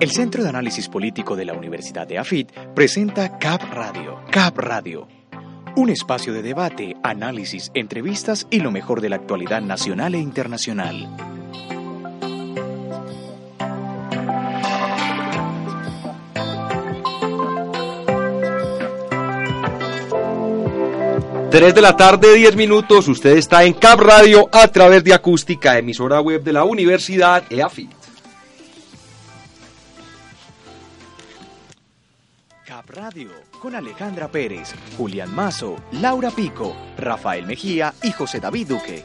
El Centro de Análisis Político de la Universidad de AFIT presenta CAP Radio. CAP Radio. Un espacio de debate, análisis, entrevistas y lo mejor de la actualidad nacional e internacional. Tres de la tarde, 10 minutos. Usted está en Cap Radio a través de acústica, emisora web de la Universidad EAFIT. Radio con Alejandra Pérez, Julián Mazo, Laura Pico, Rafael Mejía y José David Duque.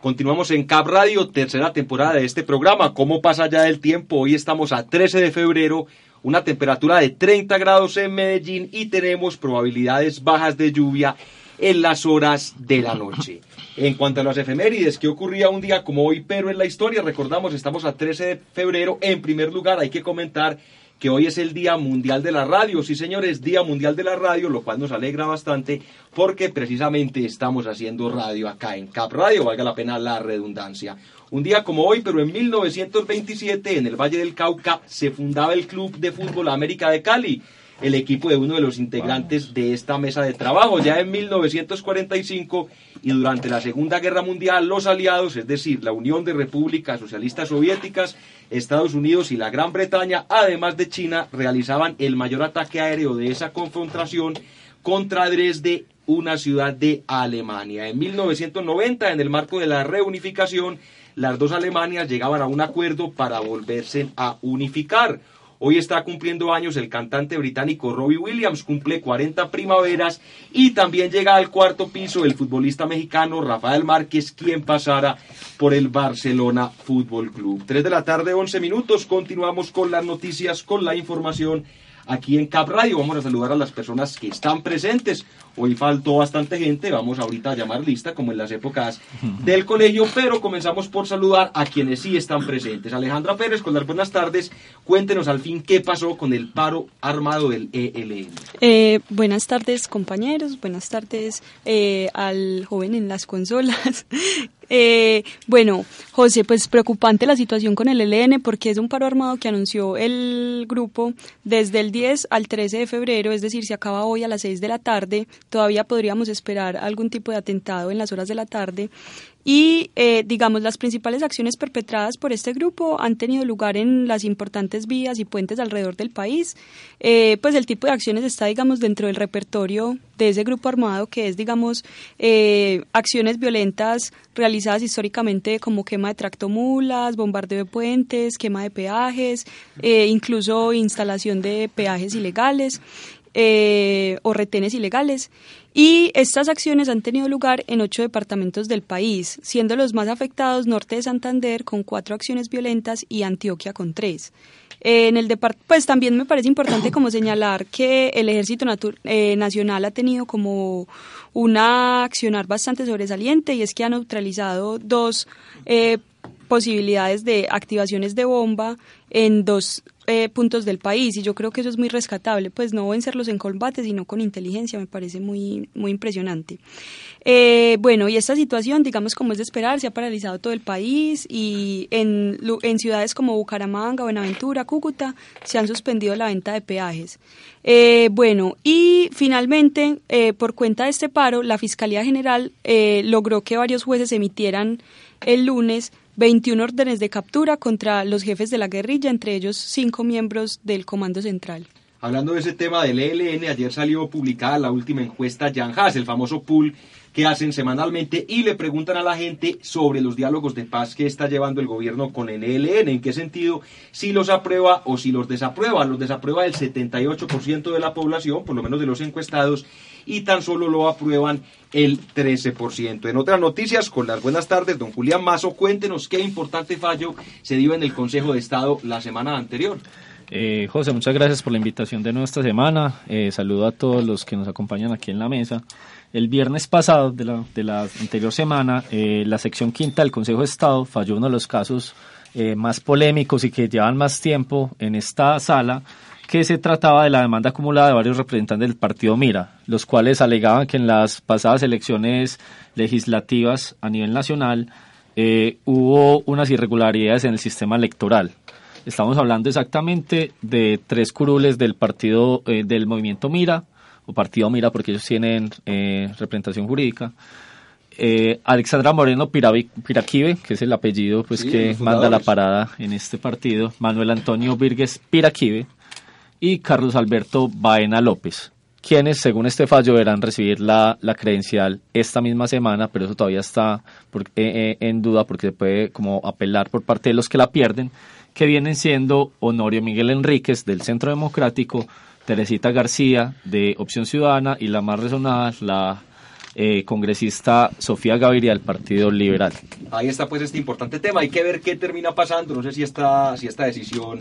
Continuamos en Cap Radio, tercera temporada de este programa. ¿Cómo pasa ya el tiempo? Hoy estamos a 13 de febrero, una temperatura de 30 grados en Medellín y tenemos probabilidades bajas de lluvia en las horas de la noche. En cuanto a las efemérides, ¿qué ocurría un día como hoy, pero en la historia? Recordamos, estamos a 13 de febrero. En primer lugar, hay que comentar que hoy es el Día Mundial de la Radio. Sí, señores, Día Mundial de la Radio, lo cual nos alegra bastante porque precisamente estamos haciendo radio acá en Cap Radio, valga la pena la redundancia. Un día como hoy, pero en 1927, en el Valle del Cauca, se fundaba el Club de Fútbol América de Cali el equipo de uno de los integrantes de esta mesa de trabajo. Ya en 1945 y durante la Segunda Guerra Mundial, los aliados, es decir, la Unión de Repúblicas Socialistas Soviéticas, Estados Unidos y la Gran Bretaña, además de China, realizaban el mayor ataque aéreo de esa confrontación contra Dresde, una ciudad de Alemania. En 1990, en el marco de la reunificación, las dos Alemanias llegaban a un acuerdo para volverse a unificar. Hoy está cumpliendo años el cantante británico Robbie Williams, cumple 40 primaveras y también llega al cuarto piso el futbolista mexicano Rafael Márquez, quien pasará por el Barcelona Fútbol Club. 3 de la tarde, 11 minutos, continuamos con las noticias, con la información aquí en Cap Radio. Vamos a saludar a las personas que están presentes. Hoy faltó bastante gente, vamos ahorita a llamar lista como en las épocas del colegio, pero comenzamos por saludar a quienes sí están presentes. Alejandra Pérez, con las buenas tardes, cuéntenos al fin qué pasó con el paro armado del ELN. Eh, buenas tardes compañeros, buenas tardes eh, al joven en las consolas. Eh, bueno, José, pues preocupante la situación con el ELN porque es un paro armado que anunció el grupo desde el 10 al 13 de febrero, es decir, se acaba hoy a las 6 de la tarde. Todavía podríamos esperar algún tipo de atentado en las horas de la tarde. Y, eh, digamos, las principales acciones perpetradas por este grupo han tenido lugar en las importantes vías y puentes alrededor del país. Eh, pues el tipo de acciones está, digamos, dentro del repertorio de ese grupo armado, que es, digamos, eh, acciones violentas realizadas históricamente como quema de tractomulas, bombardeo de puentes, quema de peajes, incluso instalación de peajes ilegales. O retenes ilegales. Y estas acciones han tenido lugar en ocho departamentos del país, siendo los más afectados Norte de Santander con cuatro acciones violentas y Antioquia con tres. En el pues también me parece importante como señalar que el Ejército eh, Nacional ha tenido como una accionar bastante sobresaliente y es que ha neutralizado dos eh, posibilidades de activaciones de bomba en dos eh, puntos del país y yo creo que eso es muy rescatable, pues no vencerlos en combate, sino con inteligencia, me parece muy, muy impresionante. Eh, bueno, y esta situación, digamos como es de esperar, se ha paralizado todo el país y en, en ciudades como Bucaramanga, Buenaventura, Cúcuta, se han suspendido la venta de peajes. Eh, bueno, y finalmente, por cuenta de este paro, la Fiscalía General logró que varios jueces emitieran el lunes 21 órdenes de captura contra los jefes de la guerrilla, entre ellos cinco miembros del Comando Central. Hablando de ese tema del ELN, ayer salió publicada la última encuesta Jan Haas, el famoso pool que hacen semanalmente y le preguntan a la gente sobre los diálogos de paz que está llevando el gobierno con el ELN, en qué sentido, si los aprueba o si los desaprueba. Los desaprueba el 78% de la población, por lo menos de los encuestados, y tan solo lo aprueban el 13%. En otras noticias, con las buenas tardes, don Julián Mazo, cuéntenos qué importante fallo se dio en el Consejo de Estado la semana anterior. Eh, José, muchas gracias por la invitación de nuestra semana. Eh, saludo a todos los que nos acompañan aquí en la mesa. El viernes pasado de la, anterior semana, eh, la sección quinta del Consejo de Estado falló uno de los casos más polémicos y que llevan más tiempo en esta sala, que se trataba de la demanda acumulada de varios representantes del partido Mira, los cuales alegaban que en las pasadas elecciones legislativas a nivel nacional eh, hubo unas irregularidades en el sistema electoral. Estamos hablando exactamente de tres curules del partido eh, del movimiento Mira, o partido Mira porque ellos tienen eh, representación jurídica. Eh, Alexandra Moreno Piraquive, que es el apellido pues que manda la parada en este partido, Manuel Antonio Virgues Piraquive y Carlos Alberto Baena López quienes, según este fallo, deberán recibir la, la credencial esta misma semana, pero eso todavía está eh, eh, en duda porque se puede como apelar por parte de los que la pierden, que vienen siendo Honorio Miguel Enríquez del Centro Democrático, Teresita García de Opción Ciudadana y la más resonada, la eh, congresista Sofía Gaviria del Partido Liberal. Ahí está pues este importante tema, hay que ver qué termina pasando, no sé si esta, si esta decisión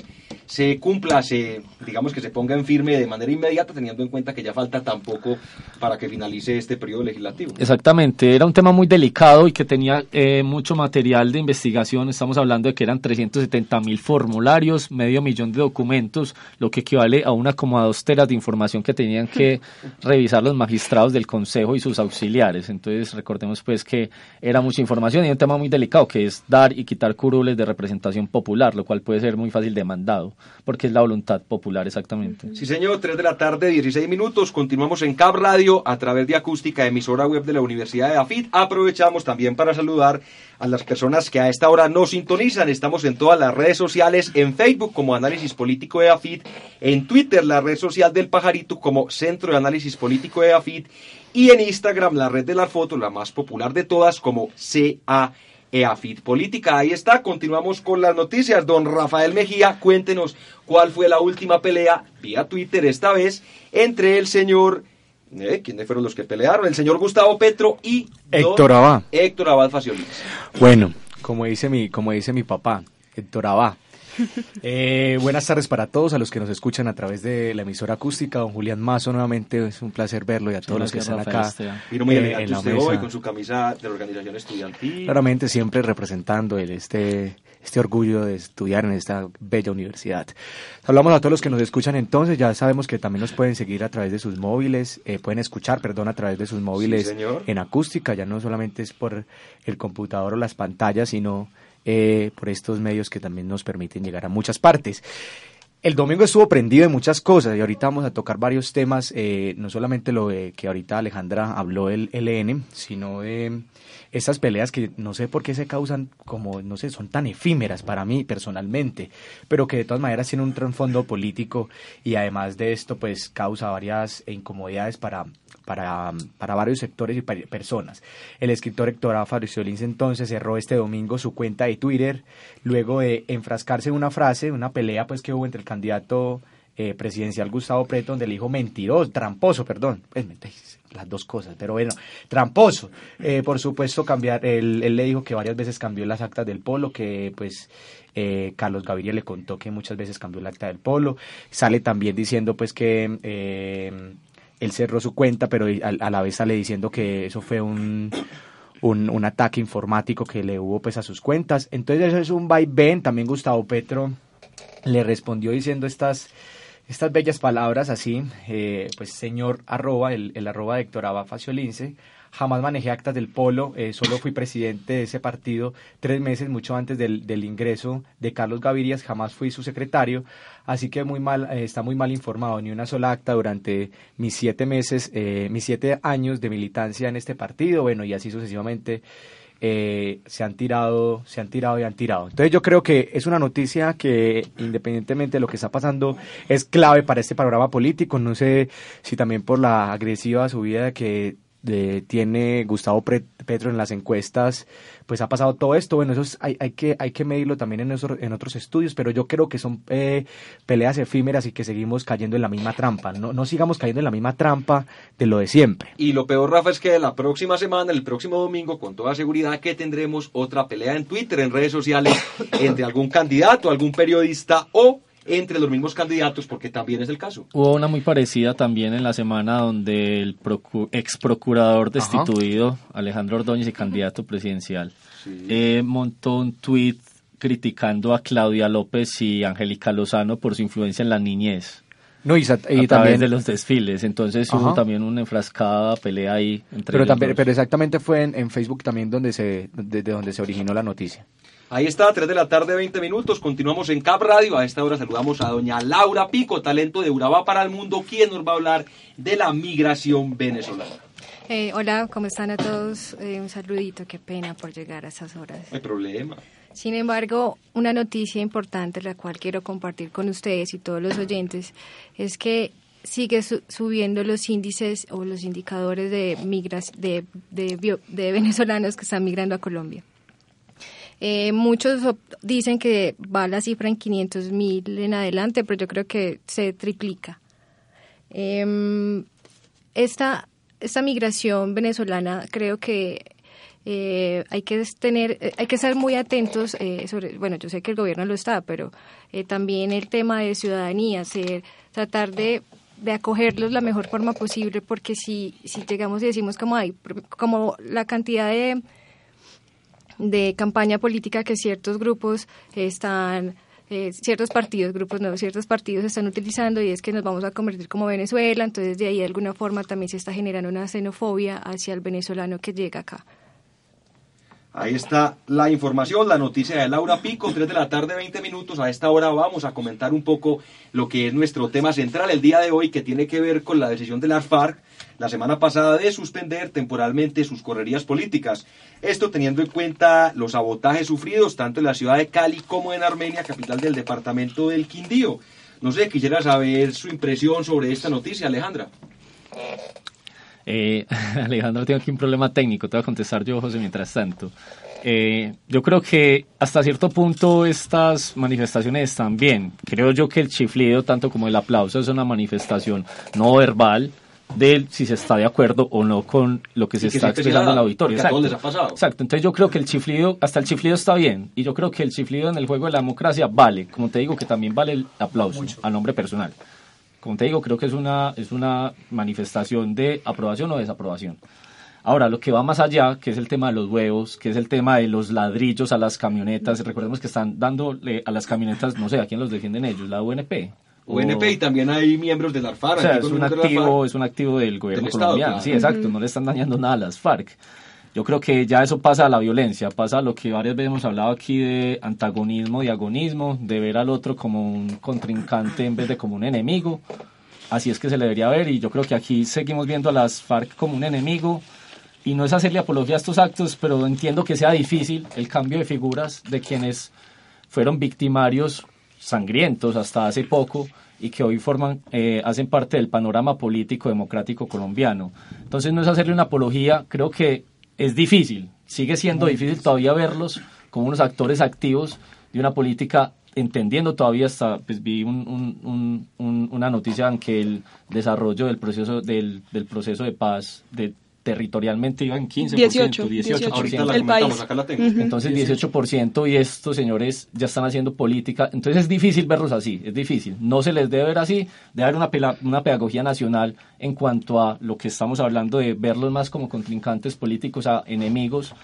se cumpla, se, digamos que se ponga en firme de manera inmediata, teniendo en cuenta que ya falta tampoco para que finalice este periodo legislativo. Exactamente, era un tema muy delicado y que tenía eh, mucho material de investigación. Estamos hablando de que eran 370 mil formularios, medio millón de documentos, lo que equivale a una como a dos teras de información que tenían que revisar los magistrados del Consejo y sus auxiliares. Entonces, recordemos pues que era mucha información y un tema muy delicado que es dar y quitar curules de representación popular, lo cual puede ser muy fácil demandado porque es la voluntad popular exactamente. Sí, señor, 3 de la tarde, 16 minutos. Continuamos en Cab Radio a través de acústica, emisora web de la Universidad de AFIT. Aprovechamos también para saludar a las personas que a esta hora nos sintonizan. Estamos en todas las redes sociales, en Facebook como Análisis Político de AFIT, en Twitter la red social del Pajarito como Centro de Análisis Político de AFIT y en Instagram la red de la foto, la más popular de todas como CA EAFIT Política. Ahí está, continuamos con las noticias. Don Rafael Mejía, cuéntenos cuál fue la última pelea vía Twitter esta vez entre el señor... Eh, ¿Quiénes fueron los que pelearon? El señor Gustavo Petro y... Héctor Abad. Héctor Abad Faciolis. Bueno, como dice mi, como dice mi papá, Héctor Abad. Eh, buenas tardes para todos, a los que nos escuchan a través de la emisora acústica. Don Julián Mazo, nuevamente es un placer verlo y a todos los que están acá. Vino muy eh, en la hoy con su camisa de la organización estudiantil. Claramente siempre representando el, este, este orgullo de estudiar en esta bella universidad. Hablamos a todos los que nos escuchan entonces, ya sabemos que también nos pueden seguir a través de sus móviles, eh, pueden escuchar, perdón, a través de sus móviles en acústica, ya no solamente es por el computador o las pantallas, sino eh, por estos medios que también nos permiten llegar a muchas partes. El domingo estuvo prendido de muchas cosas y ahorita vamos a tocar varios temas, eh, no solamente lo de que ahorita Alejandra habló del LN, sino de esas peleas que no sé por qué se causan como, no sé, son tan efímeras para mí personalmente, pero que de todas maneras tienen un trasfondo político y además de esto pues causa varias incomodidades para para, para varios sectores y personas. El escritor Héctor Lince entonces cerró este domingo su cuenta de Twitter luego de enfrascarse en una frase, una pelea pues que hubo entre el candidato eh, presidencial Gustavo Preto, donde le dijo mentiroso, tramposo, perdón, pues, las dos cosas, pero bueno, tramposo. Eh, por supuesto, cambiar, él, él, le dijo que varias veces cambió las actas del polo, que pues eh, Carlos Gaviria le contó que muchas veces cambió el acta del polo. Sale también diciendo pues que él cerró su cuenta, pero a, la vez sale diciendo que eso fue un, un, ataque informático que le hubo pues a sus cuentas. Entonces eso es un vaivén. También Gustavo Petro le respondió diciendo estas, estas bellas palabras así, eh, pues señor arroba, el, el arroba de Héctor Abba Faciolince, jamás manejé actas del polo, eh, solo fui presidente de ese partido tres meses, mucho antes del, del ingreso de Carlos Gaviria, jamás fui su secretario, así que muy mal, eh, está muy mal informado, ni una sola acta durante mis siete meses, eh, mis siete años de militancia en este partido, bueno, y así sucesivamente. Se han tirado, se han tirado y han tirado. Entonces yo creo que es una noticia que independientemente de lo que está pasando es clave para este panorama político. No sé si también por la agresiva subida que tiene Gustavo Petro en las encuestas, pues ha pasado todo esto. Bueno, eso hay, hay, que, hay que medirlo también en, en otros estudios, pero yo creo que son eh, peleas efímeras y que seguimos cayendo en la misma trampa. No, no sigamos cayendo en la misma trampa de lo de siempre. Y lo peor, Rafa, es que la próxima semana, el próximo domingo, con toda seguridad que tendremos otra pelea en Twitter, en redes sociales, entre algún candidato, algún periodista o entre los mismos candidatos, porque también es el caso. Hubo una muy parecida también en la semana donde el ex procurador destituido, Alejandro Ordóñez, y candidato presidencial, eh, montó un tuit criticando a Claudia López y Angélica Lozano por su influencia en la niñez. No, y, a través de los desfiles. Entonces hubo también una enfrascada pelea ahí entre pero también, Pero exactamente fue en, Facebook también donde se, desde donde se originó la noticia. Ahí está, 3 de la tarde, 20 minutos. Continuamos en Cap Radio. A esta hora saludamos a doña Laura Pico, talento de Urabá para el mundo, quien nos va a hablar de la migración venezolana. Eh, hola, ¿cómo están a todos? Eh, un saludito, qué pena por llegar a esas horas. No hay problema. Sin embargo, una noticia importante, la cual quiero compartir con ustedes y todos los oyentes, es que sigue subiendo los índices o los indicadores de, migras de, de, de venezolanos que están migrando a Colombia. Eh, muchos dicen que va la cifra en 500 mil en adelante, pero yo creo que se triplica. Eh, esta, esta migración venezolana creo que eh, hay que tener, eh, hay que estar muy atentos eh, sobre, bueno, yo sé que el gobierno lo está, pero eh, también el tema de ciudadanía, ser, tratar de, de acogerlos la mejor forma posible, porque si, si llegamos y decimos como hay, como la cantidad de de campaña política que ciertos grupos están eh, ciertos partidos, grupos no, ciertos partidos están utilizando y es que nos vamos a convertir como Venezuela, entonces de ahí de alguna forma también se está generando una xenofobia hacia el venezolano que llega acá. Ahí está la información, la noticia de Laura Pico, 3 de la tarde, 20 minutos. A esta hora vamos a comentar un poco lo que es nuestro tema central el día de hoy, que tiene que ver con la decisión de la FARC la semana pasada de suspender temporalmente sus correrías políticas. Esto teniendo en cuenta los sabotajes sufridos tanto en la ciudad de Cali como en Armenia, capital del departamento del Quindío. No sé, quisiera saber su impresión sobre esta noticia, Alejandra. Eh, Alejandro, tengo aquí un problema técnico, te voy a contestar yo, José, mientras tanto. Eh, yo creo que hasta cierto punto estas manifestaciones están bien. Creo yo que el chiflido, tanto como el aplauso, es una manifestación no verbal de si se está de acuerdo o no con lo que se está expresando en el auditorio. Exacto. Les ha pasado. Exacto. Entonces yo creo que el chiflido, hasta el chiflido está bien. Y yo creo que el chiflido en el juego de la democracia vale. Como te digo, que también vale el aplauso a nombre personal. Como te digo, creo que es una, es una manifestación de aprobación o desaprobación. Ahora, lo que va más allá, que es el tema de los huevos, que es el tema de los ladrillos a las camionetas, recordemos que están dándole a las camionetas, no sé, ¿a quién los defienden ellos? ¿La UNP? UNP y también hay miembros de la FARC. O sea, es un, activo, es un activo del gobierno colombiano. Sí, exacto, no le están dañando nada a las FARC. Yo creo que ya eso pasa a la violencia, pasa a lo que varias veces hemos hablado aquí de antagonismo, diagonismo, de ver al otro como un contrincante en vez de como un enemigo. Así es que se le debería ver y yo creo que aquí seguimos viendo a las FARC como un enemigo y no es hacerle apología a estos actos, pero entiendo que sea difícil el cambio de figuras de quienes fueron victimarios sangrientos hasta hace poco y que hoy forman, eh, hacen parte del panorama político democrático colombiano. Entonces no es hacerle una apología, creo que es difícil, sigue siendo difícil todavía verlos como unos actores activos de una política entendiendo todavía hasta pues vi un, una noticia en que el desarrollo del proceso del, del proceso de paz de territorialmente iba en 15%, 18, 18%. Ahorita la comentamos, acá la tengo. Entonces 18% y estos señores ya están haciendo política. Entonces es difícil verlos así, es difícil. No se les debe ver así, debe haber una, una pedagogía nacional en cuanto a lo que estamos hablando de verlos más como contrincantes políticos, a enemigos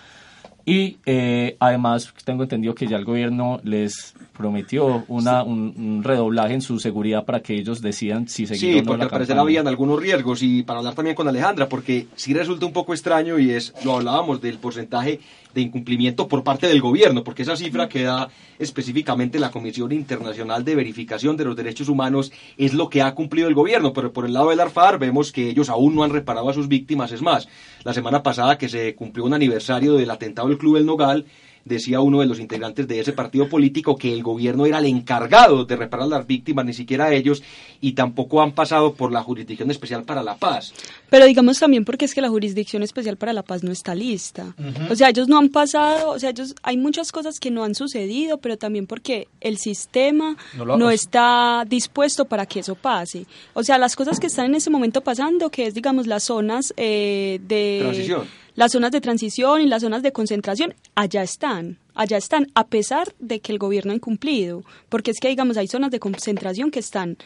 y eh, además tengo entendido que ya el gobierno les prometió una, un, redoblaje en su seguridad para que ellos decidan si seguir sí, o no porque al parecer habían algunos riesgos y para hablar también con Alejandra, porque sí resulta un poco extraño y es, lo hablábamos del porcentaje de incumplimiento por parte del gobierno, porque esa cifra que da específicamente la Comisión Internacional de Verificación de los Derechos Humanos es lo que ha cumplido el gobierno, pero por el lado del ARFAR vemos que ellos aún no han reparado a sus víctimas, es más, la semana pasada que se cumplió un aniversario del atentado del Club El Nogal, decía uno de los integrantes de ese partido político que el gobierno era el encargado de reparar a las víctimas, ni siquiera ellos, y tampoco han pasado por la Jurisdicción Especial para la Paz. Pero digamos también porque es que la Jurisdicción Especial para la Paz no está lista. O sea, ellos no han pasado, o sea, ellos hay muchas cosas que no han sucedido, pero también porque el sistema no, está dispuesto para que eso pase. O sea, las cosas que están en ese momento pasando, que es digamos las zonas eh, de Transición las zonas de transición y las zonas de concentración allá están, allá están, a pesar de que el gobierno ha incumplido, porque es que, digamos, hay zonas de concentración que están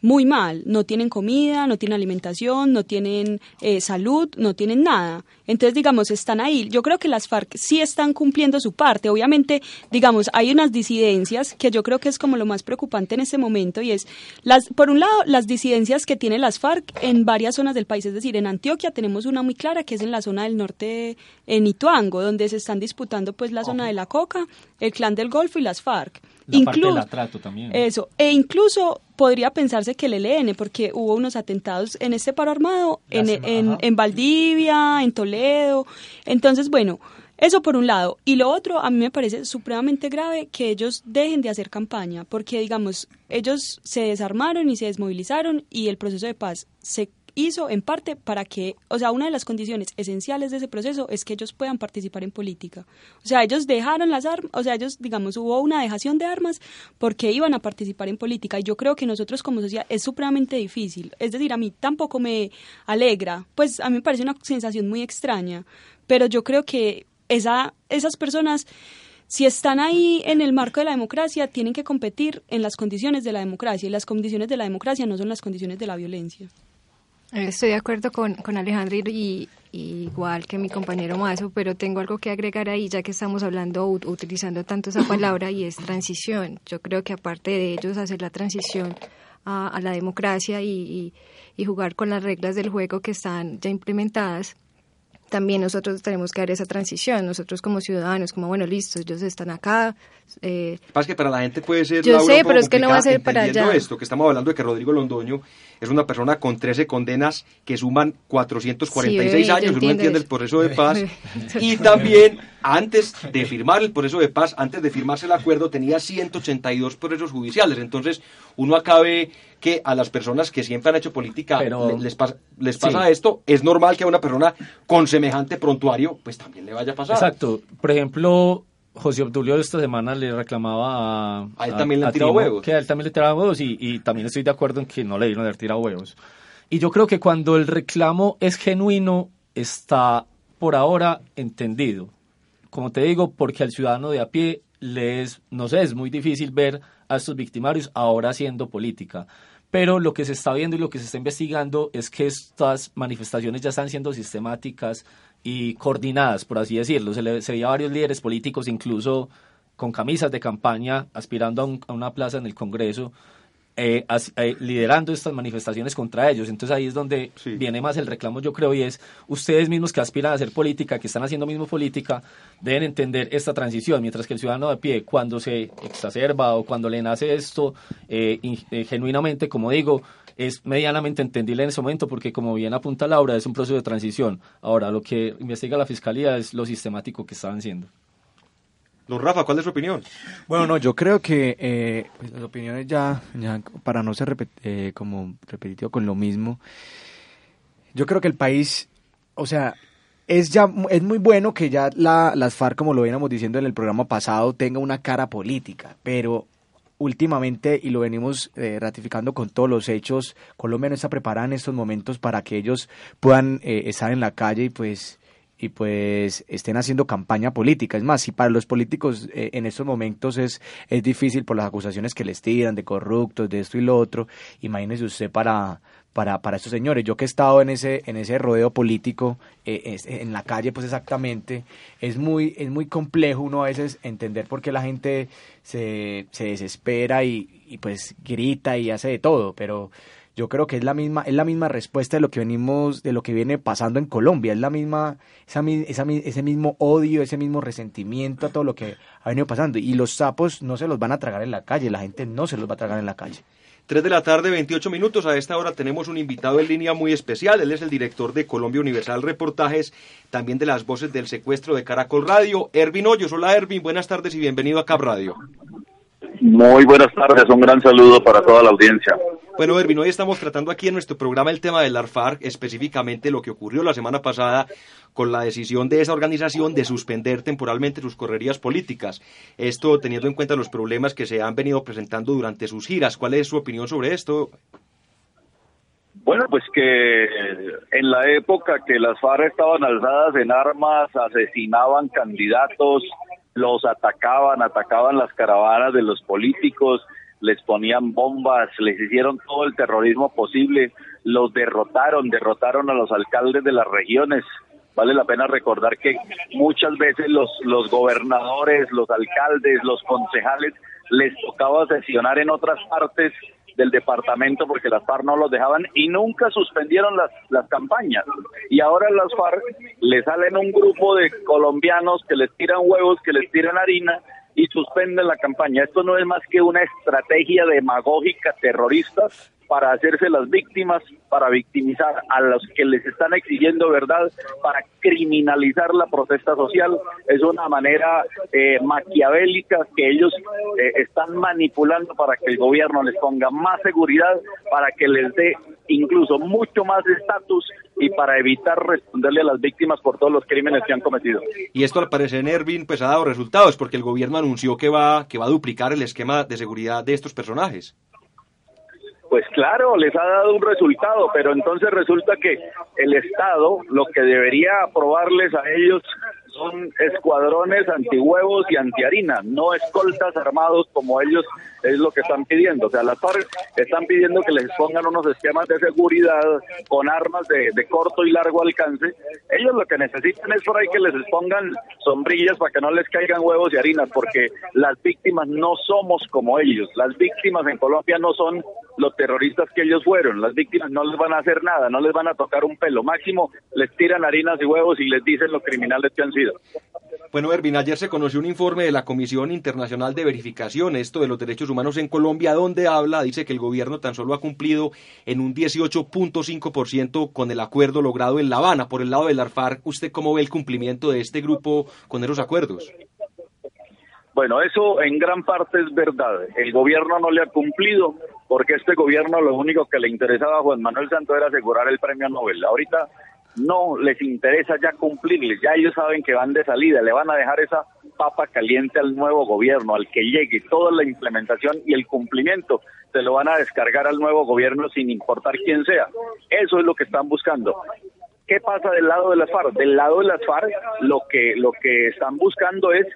muy mal, no tienen comida, no tienen alimentación, no tienen eh, salud, no tienen nada. Entonces, digamos, están ahí. Yo creo que las FARC sí están cumpliendo su parte. Obviamente, digamos, hay unas disidencias que yo creo que es como lo más preocupante en este momento y es, las, por un lado, las disidencias que tienen las FARC en varias zonas del país. Es decir, en Antioquia tenemos una muy clara que es en la zona del norte, en Ituango, donde se están disputando pues la zona de la Coca, el Clan del Golfo y las FARC. La parte del atrato también. Eso. E incluso podría pensarse que el ELN, porque hubo unos atentados en este paro armado, en, en, en, Valdivia, en Toledo. Entonces, bueno, eso por un lado. Y lo otro, a mí me parece supremamente grave que ellos dejen de hacer campaña, porque, digamos, ellos se desarmaron y se desmovilizaron y el proceso de paz se hizo en parte para que, o sea, una de las condiciones esenciales de ese proceso es que ellos puedan participar en política. O sea, ellos dejaron las armas, o sea, ellos, digamos, hubo una dejación de armas porque iban a participar en política y yo creo que nosotros como sociedad es supremamente difícil. Es decir, a mí tampoco me alegra, pues a mí me parece una sensación muy extraña, pero yo creo que esa, esas personas si están ahí en el marco de la democracia, tienen que competir en las condiciones de la democracia y las condiciones de la democracia no son las condiciones de la violencia. Estoy de acuerdo con, con Alejandro y, igual que mi compañero Mazo, pero tengo algo que agregar ahí, ya que estamos hablando, utilizando tanto esa palabra, y es transición. Yo creo que aparte de ellos, hacer la transición a, la democracia y, y, jugar con las reglas del juego que están ya implementadas, también nosotros tenemos que dar esa transición, nosotros como ciudadanos, como bueno, listo, ellos están acá. Eh, Pasa que para la gente puede ser. Yo sé, pero es que no va a ser para allá. esto, que estamos hablando de que Rodrigo Londoño es una persona con 13 condenas que suman 446 años, uno entiende el proceso de paz. y también, antes de firmar el proceso de paz, antes de firmarse el acuerdo, tenía 182 procesos judiciales. Entonces, uno acabe que a las personas que siempre han hecho política les, pasa, les pasa esto, es normal que a una persona con semejante prontuario, pues también le vaya a pasar. Exacto. Por ejemplo, José Obdulio esta semana le reclamaba a, a él también le tiraba huevos. Que a él también le tiraba huevos y, y, también estoy de acuerdo en que no le dieron haber tirado huevos. Y yo creo que cuando el reclamo es genuino, está por ahora entendido. Como te digo, porque al ciudadano de a pie le es, no sé, es muy difícil ver a estos victimarios ahora haciendo política. Pero lo que se está viendo y lo que se está investigando es que estas manifestaciones ya están siendo sistemáticas y coordinadas, por así decirlo. Se, le, se veía varios líderes políticos, incluso con camisas de campaña, aspirando a, a una plaza en el Congreso, eh, eh, liderando estas manifestaciones contra ellos. Entonces ahí es donde viene más el reclamo, yo creo, y es ustedes mismos que aspiran a hacer política, que están haciendo mismo política, deben entender esta transición, mientras que el ciudadano de pie, cuando se exacerba o cuando le nace esto, eh, genuinamente, como digo, es medianamente entendible en ese momento porque, como bien apunta Laura, es un proceso de transición. Ahora, lo que investiga la Fiscalía es lo sistemático que estaban haciendo. Don Rafa, ¿cuál es su opinión? Bueno, no, yo creo que eh, pues, las opiniones ya, ya para no ser eh, como repetitivo con lo mismo, yo creo que el país, o sea, es ya es muy bueno que ya la, las FARC, como lo veníamos diciendo en el programa pasado, tenga una cara política, pero últimamente, y lo venimos eh, ratificando con todos los hechos, Colombia no está preparada en estos momentos para que ellos puedan estar en la calle y pues y pues estén haciendo campaña política. Es más, si para los políticos eh, en estos momentos es, es difícil por las acusaciones que les tiran de corruptos, de esto y lo otro, imagínese usted para, para, para estos señores. Yo que he estado en ese, en ese rodeo político, eh, en la calle, pues exactamente, es muy, es muy complejo uno a veces entender por qué la gente se, se desespera y, y pues grita y hace de todo, pero yo creo que es la misma es la misma respuesta de lo que venimos de lo que viene pasando en Colombia es la misma esa, esa, ese mismo odio ese mismo resentimiento a todo lo que ha venido pasando y los sapos no se los van a tragar en la calle la gente no se los va a tragar en la calle 3 de la tarde, 28 minutos. A esta hora tenemos un invitado en línea muy especial. Él es el director de Colombia Universal Reportajes, también de las voces del secuestro de Caracol Radio. Ervin Hoyos. Hola, Ervin. Buenas tardes y bienvenido a Cap Radio. Muy buenas tardes, un gran saludo para toda la audiencia. Bueno, Ervin, hoy estamos tratando aquí en nuestro programa el tema del ARFAR, específicamente lo que ocurrió la semana pasada con la decisión de esa organización de suspender temporalmente sus correrías políticas. Esto teniendo en cuenta los problemas que se han venido presentando durante sus giras. ¿Cuál es su opinión sobre esto? Bueno, pues que en la época que las FARC estaban alzadas en armas, asesinaban candidatos, los atacaban, atacaban las caravanas de los políticos, les ponían bombas, les hicieron todo el terrorismo posible, los derrotaron, derrotaron a los alcaldes de las regiones. Vale la pena recordar que muchas veces los, los gobernadores, los alcaldes, los concejales les tocaba sesionar en otras partes del departamento porque las FARC no los dejaban y nunca suspendieron las, las campañas. Y ahora las FARC le salen un grupo de colombianos que les tiran huevos, que les tiran harina y suspenden la campaña. Esto no es más que una estrategia demagógica terrorista para hacerse las víctimas, para victimizar a los que les están exigiendo verdad, para criminalizar la protesta social. Es una manera eh, maquiavélica que ellos eh, están manipulando para que el gobierno les ponga más seguridad, para que les dé incluso mucho más estatus y para evitar responderle a las víctimas por todos los crímenes que han cometido. Y esto al parecer Ervin pues ha dado resultados porque el gobierno anunció que va que va a duplicar el esquema de seguridad de estos personajes. Pues claro, les ha dado un resultado, pero entonces resulta que el Estado lo que debería aprobarles a ellos son escuadrones antihuevos y antiharina, no escoltas armados como ellos es lo que están pidiendo. O sea, las FARC están pidiendo que les pongan unos esquemas de seguridad con armas de, corto y largo alcance. Ellos lo que necesitan es por ahí que les pongan sombrillas para que no les caigan huevos y harinas, porque las víctimas no somos como ellos. Las víctimas en Colombia no son los terroristas que ellos fueron. Las víctimas no les van a hacer nada, no les van a tocar un pelo. Máximo les tiran harinas y huevos y les dicen los criminales que han sido. Bueno, Ervin, ayer se conoció un informe de la Comisión Internacional de Verificación, esto de los derechos humanos en Colombia, donde habla, dice que el gobierno tan solo ha cumplido en un 18.5% con el acuerdo logrado en La Habana. Por el lado del ARFAR, ¿usted cómo ve el cumplimiento de este grupo con esos acuerdos? Bueno, eso en gran parte es verdad. El gobierno no le ha cumplido porque este gobierno lo único que le interesaba a Juan Manuel Santos era asegurar el premio Nobel. Ahorita no les interesa ya cumplirles, ya ellos saben que van de salida, le van a dejar esa papa caliente al nuevo gobierno, al que llegue, toda la implementación y el cumplimiento se lo van a descargar al nuevo gobierno sin importar quién sea. Eso es lo que están buscando. ¿Qué pasa del lado de las FARC? Del lado de las FARC lo que, lo que están buscando es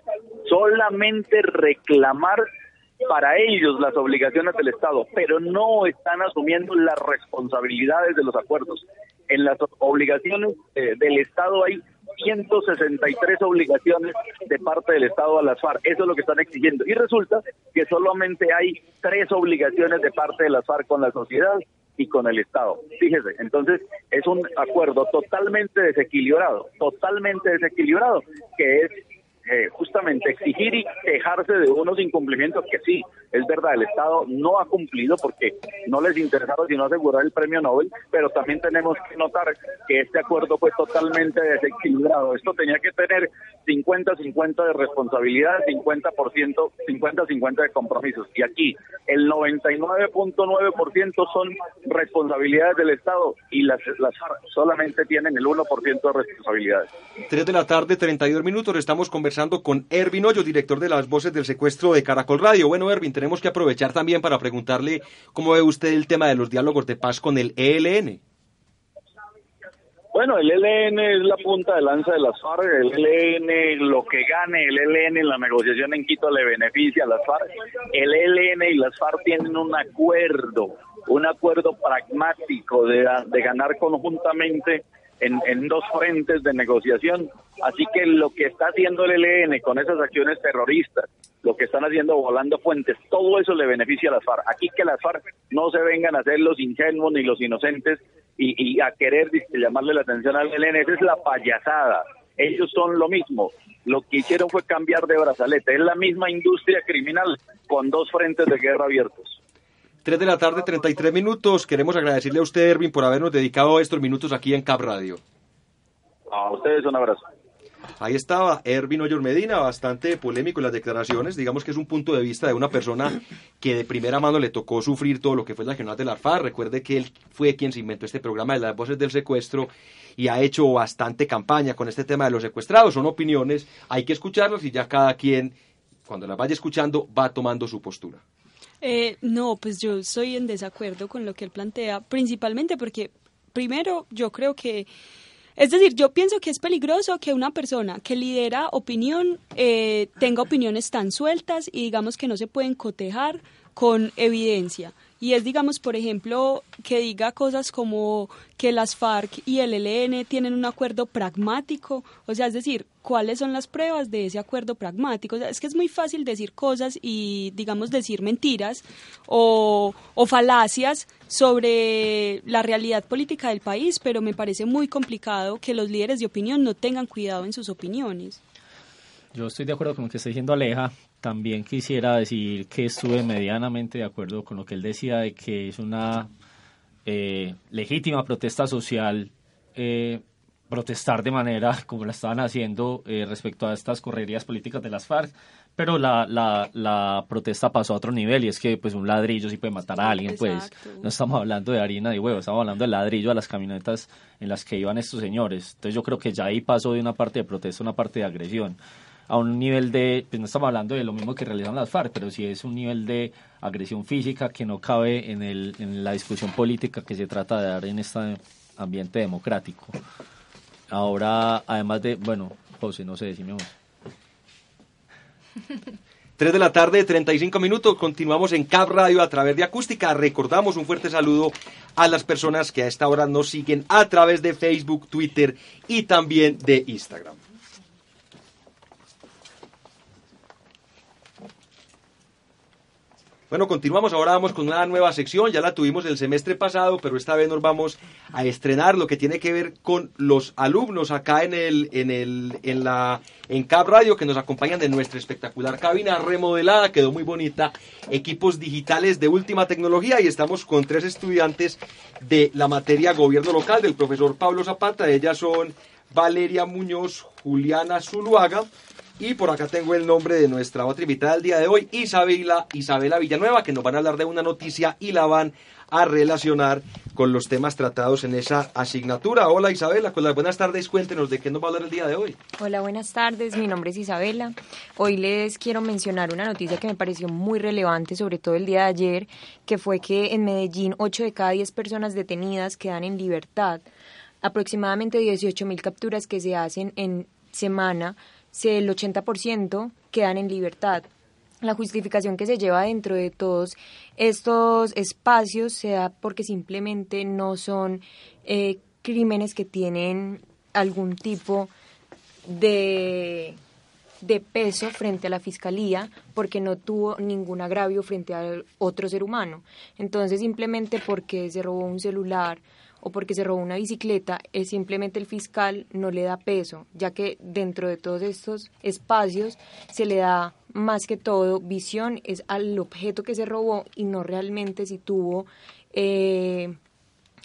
solamente reclamar para ellos las obligaciones del Estado, pero no están asumiendo las responsabilidades de los acuerdos. En las obligaciones eh, del Estado hay 163 obligaciones de parte del Estado a las FARC. Eso es lo que están exigiendo. Y resulta que solamente hay tres obligaciones de parte de las FARC con la sociedad y con el Estado. Fíjese, entonces es un acuerdo totalmente desequilibrado, totalmente desequilibrado, que es eh, justamente exigir y quejarse de unos incumplimientos que sí, es verdad, el Estado no ha cumplido porque no les interesaba sino asegurar el premio Nobel, pero también tenemos que notar que este acuerdo fue totalmente desequilibrado. Esto tenía que tener 50-50 de responsabilidad, 50%, 50-50 de compromisos. Y aquí el 99.9% son responsabilidades del Estado y las, las solamente tienen el 1% de responsabilidades. 3 de la tarde, 32 minutos, estamos conversando con Ervin Hoyo, director de las voces del secuestro de Caracol Radio. Bueno, Ervin, tenemos que aprovechar también para preguntarle cómo ve usted el tema de los diálogos de paz con el ELN. Bueno, el ELN es la punta de lanza de las FARC, el ELN, lo que gane el ELN en la negociación en Quito le beneficia a las FARC. El ELN y las FARC tienen un acuerdo, un acuerdo pragmático de, de ganar conjuntamente en, dos frentes de negociación. Así que lo que está haciendo el ELN con esas acciones terroristas, lo que están haciendo volando fuentes, todo eso le beneficia a las FARC. Aquí que las FARC no se vengan a hacer los ingenuos ni los inocentes y, a querer llamarle la atención al ELN, esa es la payasada. Ellos son lo mismo. Lo que hicieron fue cambiar de brazalete. Es la misma industria criminal con dos frentes de guerra abiertos. 3 de la tarde, 33 minutos. Queremos agradecerle a usted, Erwin, por habernos dedicado estos minutos aquí en Cap Radio. A ustedes un abrazo. Ahí estaba Ervin Oyor Medina, bastante polémico en las declaraciones. Digamos que es un punto de vista de una persona que de primera mano le tocó sufrir todo lo que fue la regional del ARFAR. Recuerde que él fue quien se inventó este programa de las voces del secuestro y ha hecho bastante campaña con este tema de los secuestrados. Son opiniones, hay que escucharlas y ya cada quien, cuando las vaya escuchando, va tomando su postura. Eh, no, pues yo estoy en desacuerdo con lo que él plantea, principalmente porque, primero, yo creo que Es decir, yo pienso que es peligroso que una persona que lidera opinión eh, tenga opiniones tan sueltas y digamos que no se pueden cotejar con evidencia. Y es, digamos, por ejemplo, que diga cosas como que las FARC y el ELN tienen un acuerdo pragmático. O sea, es decir, ¿cuáles son las pruebas de ese acuerdo pragmático? Es que es muy fácil decir cosas y, digamos, decir mentiras o, o falacias sobre la realidad política del país, pero me parece muy complicado que los líderes de opinión no tengan cuidado en sus opiniones. Yo estoy de acuerdo con lo que está diciendo Aleja, también quisiera decir que estuve medianamente de acuerdo con lo que él decía de que es una eh, legítima protesta social eh, protestar de manera como la estaban haciendo eh, respecto a estas correrías políticas de las FARC, pero la, la, la, protesta pasó a otro nivel y es que pues un ladrillo sí puede matar a alguien, pues. no estamos hablando de harina de huevo, estamos hablando de ladrillo a las camionetas en las que iban estos señores. Entonces yo creo que ya ahí pasó de una parte de protesta a una parte de agresión a un nivel de, pues no estamos hablando de lo mismo que realizan las FARC, pero sí es un nivel de agresión física que no cabe en, el, en la discusión política que se trata de dar en este ambiente democrático. Ahora, además de, bueno, José, no sé, decime vos. 3 de la tarde, 35 minutos. Continuamos en Cap Radio a través de Acústica. Recordamos un fuerte saludo a las personas que a esta hora nos siguen a través de Facebook, Twitter y también de Instagram. Bueno, continuamos, ahora vamos con una nueva sección, ya la tuvimos el semestre pasado, pero esta vez nos vamos a estrenar lo que tiene que ver con los alumnos acá en el, en el, en la, en Cap Radio que nos acompañan de nuestra espectacular cabina remodelada, quedó muy bonita, equipos digitales de última tecnología y estamos con tres estudiantes de la materia gobierno local del profesor Pablo Zapata, ellas son Valeria Muñoz, Juliana Zuluaga y por acá tengo el nombre de nuestra otra invitada del día de hoy, Isabela, Isabela Villanueva, que nos van a hablar de una noticia y la van a relacionar con los temas tratados en esa asignatura. Hola Isabela, con las buenas tardes, cuéntenos de qué nos va a hablar el día de hoy. Hola, buenas tardes, mi nombre es Isabela. Hoy les quiero mencionar una noticia que me pareció muy relevante, sobre todo el día de ayer, que fue que en Medellín 8 de cada 10 personas detenidas quedan en libertad. Aproximadamente 18 mil capturas que se hacen en semana el 80% quedan en libertad. La justificación que se lleva dentro de todos estos espacios se da porque simplemente no son eh, crímenes que tienen algún tipo de, de peso frente a la fiscalía porque no tuvo ningún agravio frente a otro ser humano. Entonces simplemente porque se robó un celular, o porque se robó una bicicleta, es simplemente el fiscal no le da peso, ya que dentro de todos estos espacios se le da más que todo visión es al objeto que se robó y no realmente si tuvo eh,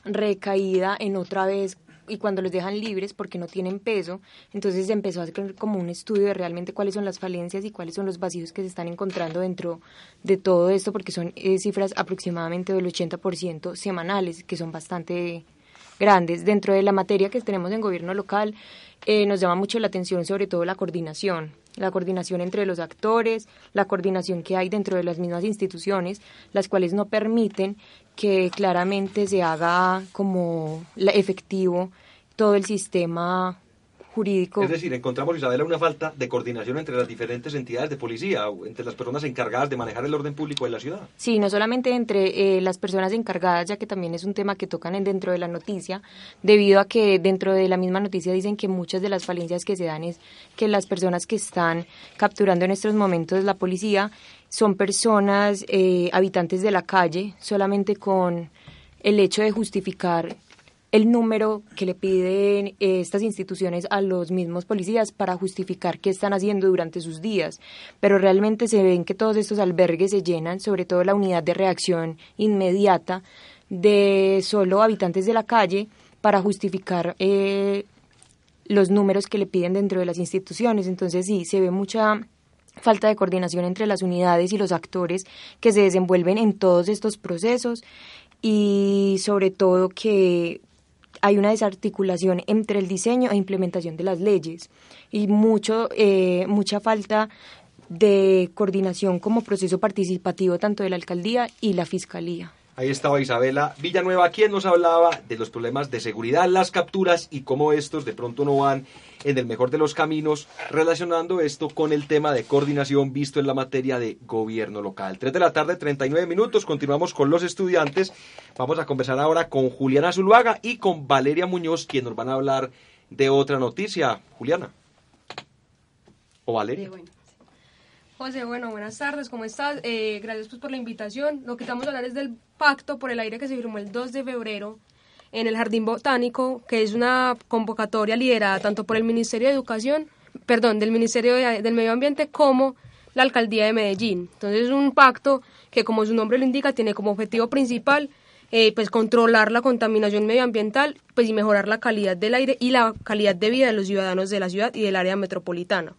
recaída en otra vez y cuando los dejan libres porque no tienen peso, entonces se empezó a hacer como un estudio de realmente cuáles son las falencias y cuáles son los vacíos que se están encontrando dentro de todo esto, porque son eh, cifras aproximadamente del 80% semanales, que son bastante grandes. Dentro de la materia que tenemos en gobierno local, eh, nos llama mucho la atención sobre todo la coordinación, la coordinación entre los actores, la coordinación que hay dentro de las mismas instituciones, las cuales no permiten que claramente se haga como efectivo todo el sistema jurídico. Es decir, encontramos, Isabela, una falta de coordinación entre las diferentes entidades de policía, o entre las personas encargadas de manejar el orden público de la ciudad. Sí, no solamente entre eh, las personas encargadas, ya que también es un tema que tocan dentro de la noticia, debido a que dentro de la misma noticia dicen que muchas de las falencias que se dan es que las personas que están capturando en estos momentos la policía son personas eh, habitantes de la calle, solamente con el hecho de justificar el número que le piden eh, estas instituciones a los mismos policías para justificar qué están haciendo durante sus días. Pero realmente se ven que todos estos albergues se llenan, sobre todo la unidad de reacción inmediata de solo habitantes de la calle para justificar eh, los números que le piden dentro de las instituciones. Entonces sí, se ve mucha falta de coordinación entre las unidades y los actores que se desenvuelven en todos estos procesos y sobre todo que hay una desarticulación entre el diseño e implementación de las leyes y mucho, eh, mucha falta de coordinación como proceso participativo tanto de la alcaldía y la fiscalía. Ahí estaba Isabela Villanueva, quien nos hablaba de los problemas de seguridad, las capturas y cómo estos de pronto no van en el mejor de los caminos, relacionando esto con el tema de coordinación visto en la materia de gobierno local. 3 de la tarde, 39 minutos, continuamos con los estudiantes. Vamos a conversar ahora con Juliana Zuluaga y con Valeria Muñoz, quien nos van a hablar de otra noticia. Juliana. O Valeria. José, bueno, buenas tardes, ¿cómo estás? Eh, gracias pues, por la invitación. Lo que estamos a hablar es del pacto por el aire que se firmó el 2 de febrero en el Jardín Botánico, que es una convocatoria liderada tanto por el Ministerio de Educación, perdón, del Ministerio del Medio Ambiente como la Alcaldía de Medellín. Entonces es un pacto que, como su nombre lo indica, tiene como objetivo principal eh, pues controlar la contaminación medioambiental pues, y mejorar la calidad del aire y la calidad de vida de los ciudadanos de la ciudad y del área metropolitana.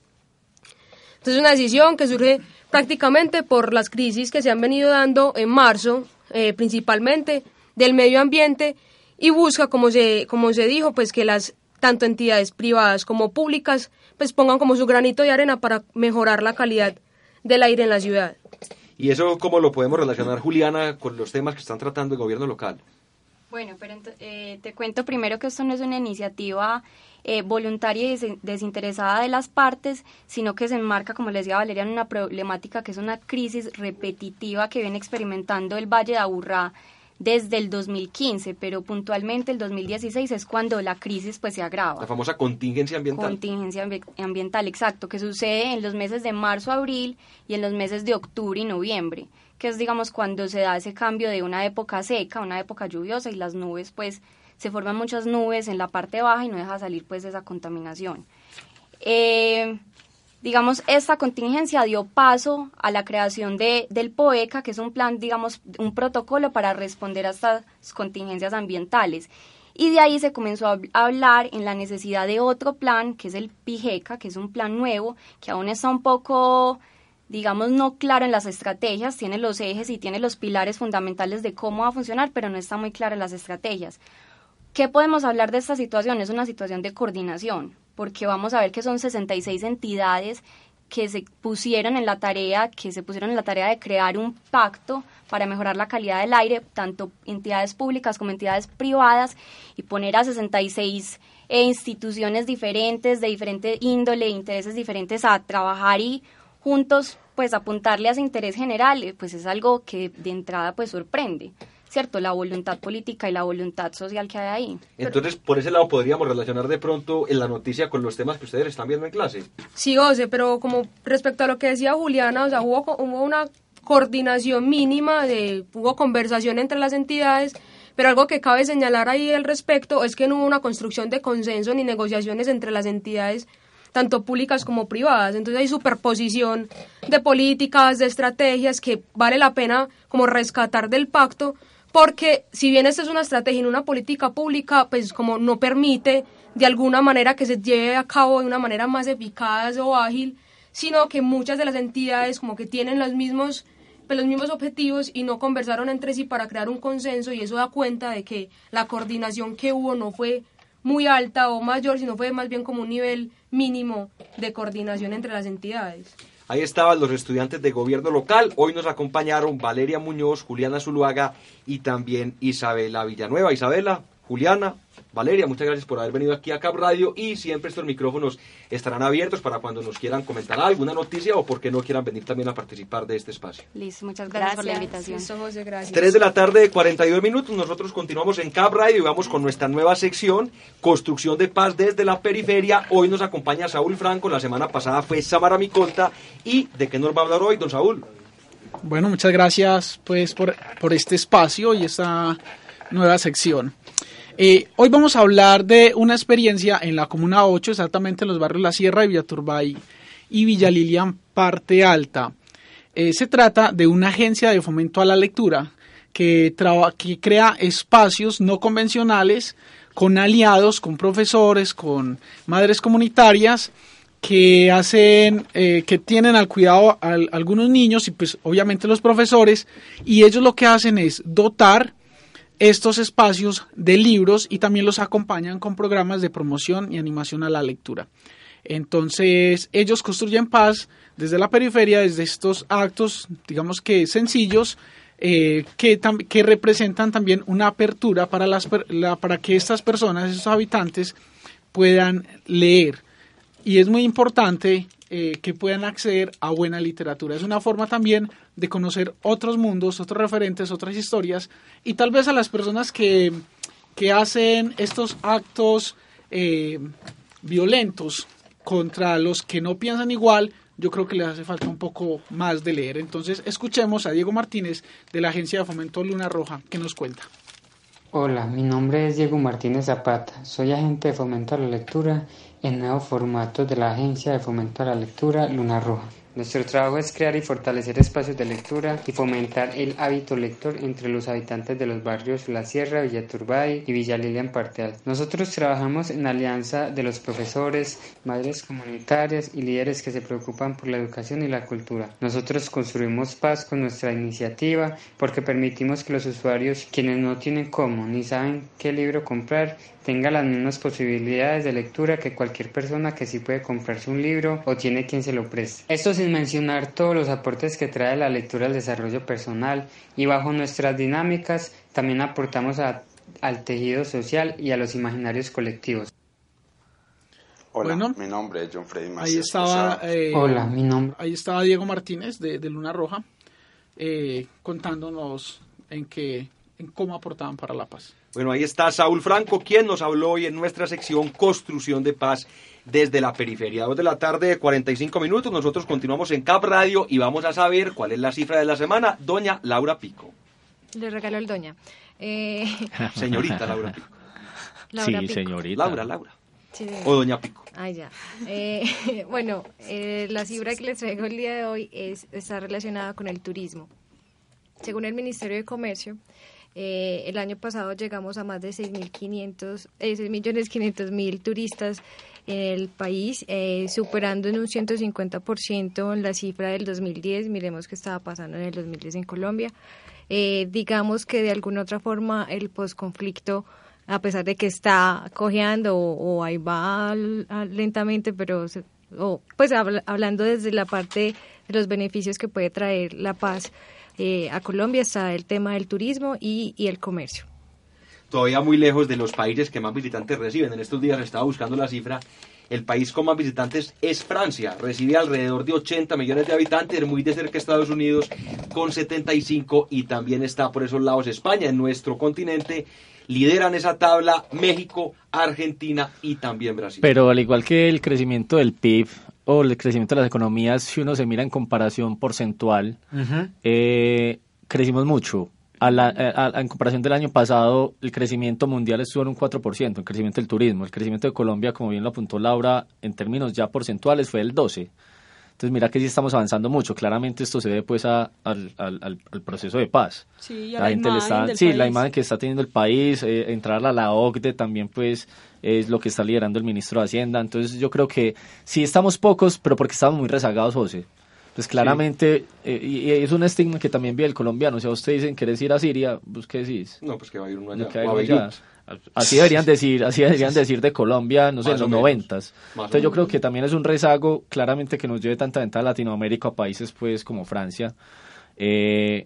Entonces es una decisión que surge prácticamente por las crisis que se han venido dando en marzo, eh, principalmente del medio ambiente, y busca, como se, como se dijo, pues que las tanto entidades privadas como públicas pues pongan como su granito de arena para mejorar la calidad del aire en la ciudad. ¿Y eso cómo lo podemos relacionar, Juliana, con los temas que están tratando el gobierno local? Bueno, pero eh, te cuento primero que esto no es una iniciativa eh, voluntaria y desinteresada de las partes, sino que se enmarca, como les decía Valeria, en una problemática que es una crisis repetitiva que viene experimentando el Valle de Aburrá desde el 2015, pero puntualmente el 2016 es cuando la crisis pues se agrava. La famosa contingencia ambiental. Contingencia ambiental, exacto, que sucede en los meses de marzo, abril y en los meses de octubre y noviembre, que es digamos cuando se da ese cambio de una época seca a una época lluviosa y las nubes pues se forman muchas nubes en la parte baja y no deja salir pues esa contaminación. Eh, digamos, esta contingencia dio paso a la creación de, del POECA, que es un plan, digamos, un protocolo para responder a estas contingencias ambientales. Y de ahí se comenzó a hablar en la necesidad de otro plan, que es el PIGECA, que es un plan nuevo, que aún está un poco, digamos, no claro en las estrategias, tiene los ejes y tiene los pilares fundamentales de cómo va a funcionar, pero no está muy claro en las estrategias. ¿Qué podemos hablar de esta situación? Es una situación de coordinación, porque vamos a ver que son 66 entidades que se pusieron en la tarea, que se pusieron en la tarea de crear un pacto para mejorar la calidad del aire, tanto entidades públicas como entidades privadas, y poner a 66 eh, instituciones diferentes, de diferente índole, intereses diferentes, a trabajar y juntos, pues apuntarle a ese interés general, eh, pues es algo que de entrada pues sorprende. ¿cierto? La voluntad política y la voluntad social que hay ahí. Entonces, por ese lado podríamos relacionar de pronto en la noticia con los temas que ustedes están viendo en clase. Sí, José, pero como respecto a lo que decía Juliana, o sea, hubo, hubo una coordinación mínima, de, hubo conversación entre las entidades, pero algo que cabe señalar ahí al respecto es que no hubo una construcción de consenso ni negociaciones entre las entidades tanto públicas como privadas. Entonces hay superposición de políticas, de estrategias que vale la pena como rescatar del pacto, porque si bien esta es una estrategia en una política pública, pues como no permite de alguna manera que se lleve a cabo de una manera más eficaz o ágil, sino que muchas de las entidades como que tienen los mismos pues, los mismos objetivos y no conversaron entre sí para crear un consenso y eso da cuenta de que la coordinación que hubo no fue muy alta o mayor, sino fue más bien como un nivel mínimo de coordinación entre las entidades. Ahí estaban los estudiantes de gobierno local. Hoy nos acompañaron Valeria Muñoz, Juliana Zuluaga y también Isabela Villanueva. Isabela, Juliana, Valeria, muchas gracias por haber venido aquí a Cap Radio y siempre estos micrófonos estarán abiertos para cuando nos quieran comentar alguna noticia o porque no quieran venir también a participar de este espacio. Listo, muchas gracias, por la invitación. gracias. 3 de la tarde, 42 minutos. Nosotros continuamos en Cap Radio y vamos con nuestra nueva sección, Construcción de Paz desde la Periferia. Hoy nos acompaña Saúl Franco, la semana pasada fue Samara Miconta. ¿Y de qué nos va a hablar hoy, don Saúl? Bueno, muchas gracias pues por, por este espacio y esta nueva sección. Eh, hoy vamos a hablar de una experiencia en la Comuna 8, exactamente en los barrios La Sierra de Villaturbay y Villa Lilian, parte alta. Eh, se trata de una agencia de fomento a la lectura que, que crea espacios no convencionales con aliados, con profesores, con madres comunitarias que hacen, eh, que tienen al cuidado a, algunos niños y pues obviamente los profesores y ellos lo que hacen es dotar estos espacios de libros y también los acompañan con programas de promoción y animación a la lectura. Entonces, ellos construyen paz desde la periferia, desde estos actos, digamos que sencillos, eh, que, que representan también una apertura para, las, para que estas personas, estos habitantes, puedan leer. Y es muy importante eh, que puedan acceder a buena literatura. Es una forma también de conocer otros mundos, otros referentes, otras historias y tal vez a las personas que, que hacen estos actos eh, violentos contra los que no piensan igual, yo creo que les hace falta un poco más de leer. Entonces, escuchemos a Diego Martínez de la Agencia de Fomento Luna Roja, que nos cuenta. Hola, mi nombre es Diego Martínez Zapata, soy agente de Fomento a la Lectura en nuevos formatos de la Agencia de Fomento a la Lectura Luna Roja. Nuestro trabajo es crear y fortalecer espacios de lectura y fomentar el hábito lector entre los habitantes de los barrios La Sierra, Villaturbay y Villa Lilia Parteal. Nosotros trabajamos en alianza de los profesores, madres comunitarias y líderes que se preocupan por la educación y la cultura. Nosotros construimos paz con nuestra iniciativa porque permitimos que los usuarios, quienes no tienen cómo ni saben qué libro comprar, tenga las mismas posibilidades de lectura que cualquier persona que sí puede comprarse un libro o tiene quien se lo preste. Esto sin mencionar todos los aportes que trae la lectura al desarrollo personal y bajo nuestras dinámicas también aportamos al tejido social y a los imaginarios colectivos. Hola, mi nombre es John Freddy Ahí estaba, eh, Hola, mi nombre. Ahí estaba Diego Martínez de, Luna Roja eh, contándonos en, qué, en cómo aportaban para la paz. Bueno, ahí está Saúl Franco, quien nos habló hoy en nuestra sección Construcción de Paz desde la periferia. Dos de la tarde, 45 minutos. Nosotros continuamos en Cap Radio y vamos a saber cuál es la cifra de la semana. Doña Laura Pico. Le regaló el doña. Eh... Señorita Laura Pico. sí, señorita. Laura, Laura. O Doña Pico. Ah, ya. Eh, bueno, eh, la cifra que les traigo el día de hoy es, está relacionada con el turismo. Según el Ministerio de Comercio, eh, el año pasado llegamos a más de 6.500, eh, 6.500.000 turistas en el país, eh, superando en un 150% la cifra del 2010. Miremos qué estaba pasando en el 2010 en Colombia. Eh, digamos que de alguna otra forma el posconflicto a pesar de que está cojeando o, ahí va lentamente, pero o, pues hablando desde la parte de los beneficios que puede traer la paz, eh, a Colombia está el tema del turismo y, el comercio. Todavía muy lejos de los países que más visitantes reciben. En estos días estaba buscando la cifra. El país con más visitantes es Francia. Recibe alrededor de 80 millones de habitantes, muy de cerca Estados Unidos con 75 y también está por esos lados España. En nuestro continente lideran esa tabla México, Argentina y también Brasil. Pero al igual que el crecimiento del PIB, o el crecimiento de las economías, si uno se mira en comparación porcentual, eh, crecimos mucho. A la, eh, en comparación del año pasado, el crecimiento mundial estuvo en un 4%, el crecimiento del turismo. El crecimiento de Colombia, como bien lo apuntó Laura, en términos ya porcentuales fue del 12%. Entonces mira que sí estamos avanzando mucho. Claramente esto se debe pues al, al, proceso de paz. Sí, la, imagen sí la imagen que está teniendo el país, eh, entrar a la OCDE también pues es lo que está liderando el ministro de Hacienda. Entonces yo creo que sí estamos pocos, pero porque estamos muy rezagados, José. Pues claramente, eh, y, es un estigma que también vive el colombiano. Si a usted dicen querés ir a Siria, pues ¿qué decís? No, pues que va a ir uno allá. Así deberían decir, así deberían decir de Colombia, no sé, en los noventas. Entonces yo creo que también es un rezago, claramente que nos lleve tanta ventaja a Latinoamérica a países pues como Francia. Eh,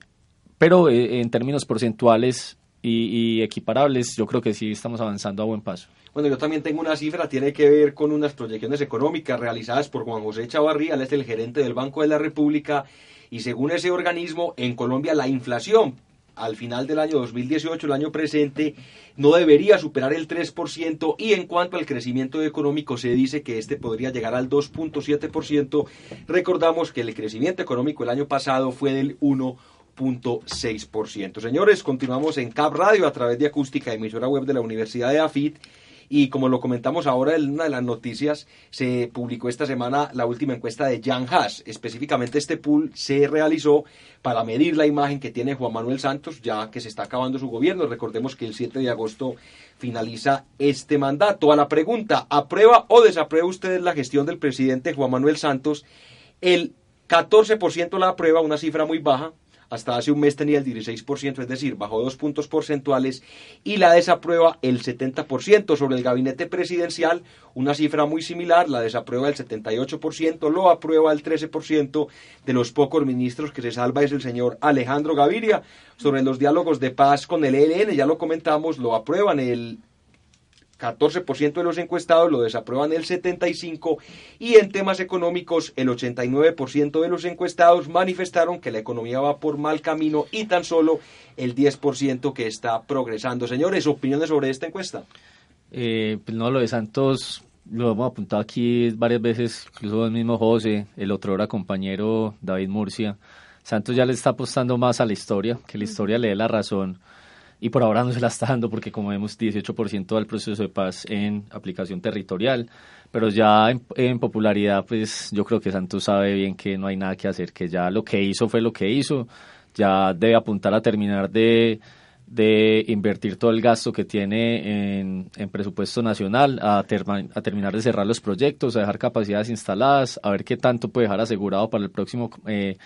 pero eh, en términos porcentuales y, y, equiparables, yo creo que sí estamos avanzando a buen paso. Bueno, yo también tengo una cifra, tiene que ver con unas proyecciones económicas realizadas por Juan José Chavarría, él es el gerente del Banco de la República, y según ese organismo, en Colombia la inflación al final del año 2018, el año presente, no debería superar el 3% y en cuanto al crecimiento económico se dice que este podría llegar al 2.7%. Recordamos que el crecimiento económico el año pasado fue del 1.6%. Señores, continuamos en Cap Radio a través de acústica, emisora web de la Universidad de AFIT y como lo comentamos ahora en una de las noticias, se publicó esta semana la última encuesta de Jan Haas. Específicamente este pool se realizó para medir la imagen que tiene Juan Manuel Santos, ya que se está acabando su gobierno. Recordemos que el 7 de agosto finaliza este mandato. A la pregunta, ¿aprueba o desaprueba usted la gestión del presidente Juan Manuel Santos? El 14% la aprueba, una cifra muy baja, hasta hace un mes tenía el 16%, es decir, bajó dos puntos porcentuales, y la desaprueba el 70%. Sobre el gabinete presidencial, una cifra muy similar, la desaprueba el 78%, lo aprueba el 13%. De los pocos ministros que se salva es el señor Alejandro Gaviria. Sobre los diálogos de paz con el ELN, ya lo comentamos, lo aprueban el 14% de los encuestados lo desaprueban el 75% y en temas económicos el 89% de los encuestados manifestaron que la economía va por mal camino y tan solo el 10% que está progresando. Señores, ¿opiniones sobre esta encuesta? Eh, pues no, lo de Santos lo hemos apuntado aquí varias veces, incluso el mismo José, el otro era compañero David Murcia. Santos ya le está apostando más a la historia, que la historia le dé la razón y por ahora no se la está dando porque como vemos 18% del proceso de paz en aplicación territorial, pero ya en, popularidad pues yo creo que Santos sabe bien que no hay nada que hacer, que ya lo que hizo fue lo que hizo, ya debe apuntar a terminar de, de invertir todo el gasto que tiene en, en presupuesto nacional, a, a, terminar de cerrar los proyectos, a dejar capacidades instaladas, a ver qué tanto puede dejar asegurado para el próximo eh,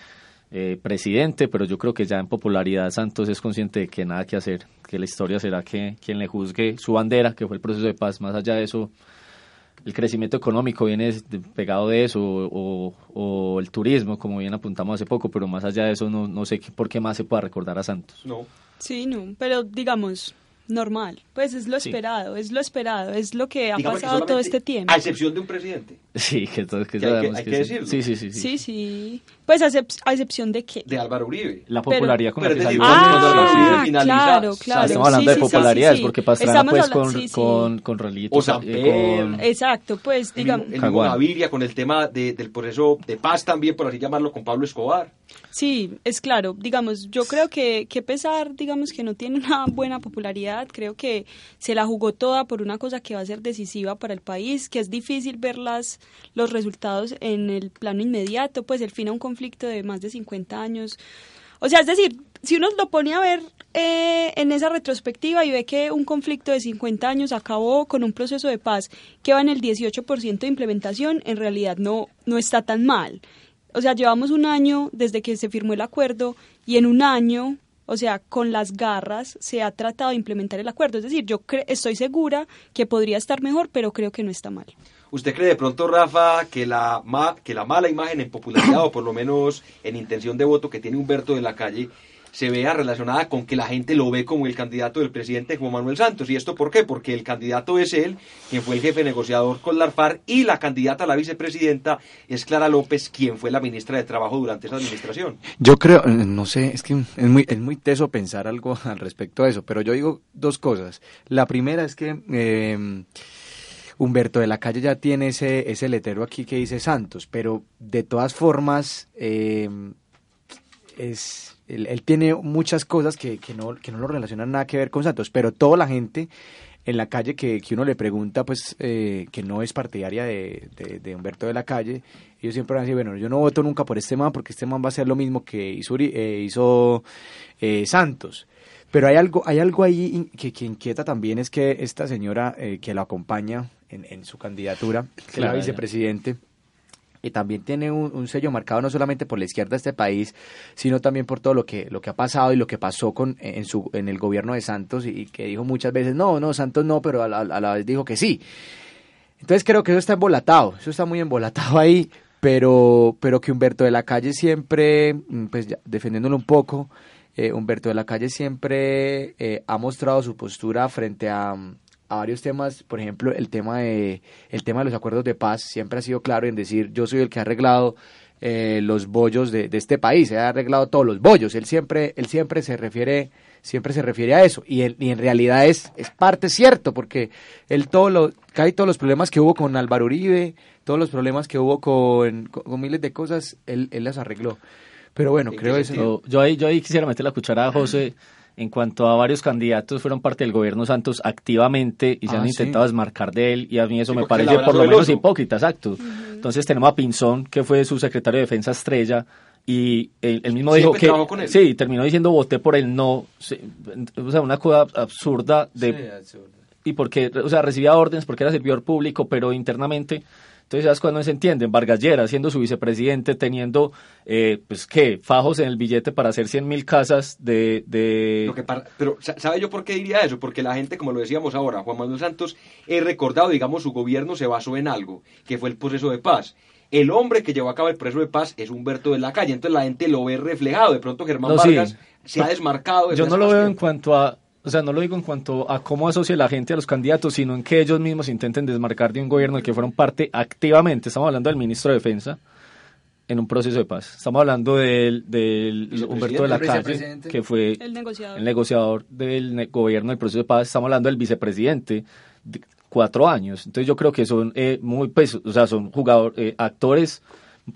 eh, presidente, pero yo creo que ya en popularidad Santos es consciente de que nada que hacer, que la historia será que quien le juzgue su bandera, que fue el proceso de paz, más allá de eso, el crecimiento económico viene pegado de eso, o, el turismo, como bien apuntamos hace poco, pero más allá de eso no, no sé por qué más se pueda recordar a Santos. No. Sí, no, pero digamos, normal. Pues es lo esperado, es lo esperado, es lo que ha pasado todo este tiempo. A excepción de un presidente. Sí, que todos que, hay que, decirlo. Sí, sí, sí. Sí, sí. Pues a, excepción de qué? De Álvaro Uribe. La popularidad con la que salió. Ah, claro, claro. estamos hablando de popularidades porque Pastrana pues con, con, con Rolito. O San con... Exacto, pues digamos. El Gaviria con el tema de, del proceso de paz también, por así llamarlo, con Pablo Escobar. Sí, es claro. Digamos, yo creo que, que pesar, digamos, que no tiene una buena popularidad, creo que se la jugó toda por una cosa que va a ser decisiva para el país, que es difícil ver las, los resultados en el plano inmediato, pues el fin a un conflicto de más de 50 años. O sea, es decir, si uno lo pone a ver eh, en esa retrospectiva y ve que un conflicto de 50 años acabó con un proceso de paz que va en el 18% de implementación, en realidad no, no está tan mal. O sea, llevamos un año desde que se firmó el acuerdo y en un año o sea, con las garras se ha tratado de implementar el acuerdo. Es decir, yo estoy segura que podría estar mejor, pero creo que no está mal. ¿Usted cree de pronto, Rafa, que la, que la mala imagen en popularidad o por lo menos en intención de voto que tiene Humberto de la Calle se vea relacionada con que la gente lo ve como el candidato del presidente Juan Manuel Santos. ¿Y esto por qué? Porque el candidato es él, quien fue el jefe negociador con la ARFAR, y la candidata a la vicepresidenta es Clara López, quien fue la ministra de Trabajo durante esa administración. Yo creo, eh, no sé, es que es muy, es muy teso pensar algo al respecto a eso, pero yo digo dos cosas. La primera es que... Eh, Humberto de la Calle ya tiene ese, ese letrero aquí que dice Santos, pero de todas formas eh, es él, tiene muchas cosas que, que, no, que no lo relacionan nada que ver con Santos, pero toda la gente en la calle que, que uno le pregunta, pues, eh, que no es partidaria de, de, Humberto de la Calle, ellos siempre van a decir, bueno, yo no voto nunca por este man porque este man va a hacer lo mismo que hizo, eh, hizo eh, Santos. Pero hay algo, hay algo ahí que, que inquieta también, es que esta señora que lo acompaña en, en su candidatura, que la vicepresidente, y también tiene un, sello marcado no solamente por la izquierda de este país, sino también por todo lo que, lo que ha pasado y lo que pasó con, en, su, en el gobierno de Santos y, que dijo muchas veces, no, no, Santos no, pero a la, vez dijo que sí. Entonces creo que eso está embolatado, eso está muy embolatado ahí, pero, pero que Humberto de la Calle siempre, mm, pues defendiéndolo un poco, eh, Humberto de la Calle siempre eh, ha mostrado su postura frente a a varios temas, por ejemplo, el tema de el tema de los acuerdos de paz siempre ha sido claro en decir yo soy el que ha arreglado eh, los bollos de, este país, ha arreglado todos los bollos. Él siempre él siempre se refiere siempre se refiere a eso y, y en realidad es es parte cierto porque él todo lo cae todos los problemas que hubo con Álvaro Uribe, todos los problemas que hubo con, con, miles de cosas, él, él las arregló. Pero bueno, creo eso. Yo, ahí, yo ahí quisiera meter la cuchara a José en cuanto a varios candidatos fueron parte del gobierno Santos activamente y se ah, han intentado desmarcar de él y a mí eso me parece por lo menos hipócrita, exacto. Entonces tenemos a Pinzón, que fue su secretario de defensa estrella, y él, mismo dijo que sí terminó diciendo voté por el no o sea una cosa absurda de y porque o sea recibía órdenes porque era servidor público pero internamente Entonces, ¿sabes cuando se entienden? Vargas Llera, siendo su vicepresidente, teniendo, eh, pues, ¿qué? Fajos en el billete para hacer 100 mil casas de... de... pero, ¿sabe yo por qué diría eso? Porque la gente, como lo decíamos ahora, Juan Manuel Santos, he recordado, digamos, su gobierno se basó en algo, que fue el proceso de paz. El hombre que llevó a cabo el proceso de paz es Humberto de la Calle, entonces la gente lo ve reflejado. De pronto Germán Vargas se ha desmarcado. Yo no lo veo en cuanto a o sea, no lo digo en cuanto a cómo asocia la gente a los candidatos, sino en que ellos mismos intenten desmarcar de un gobierno del que fueron parte activamente. Estamos hablando del ministro de Defensa en un proceso de paz. Estamos hablando del, Humberto de la Calle, que fue el negociador, el negociador del gobierno del proceso de paz. Estamos hablando del vicepresidente, de cuatro años. Entonces yo creo que son eh, muy, pues, o sea, son jugadores, eh, actores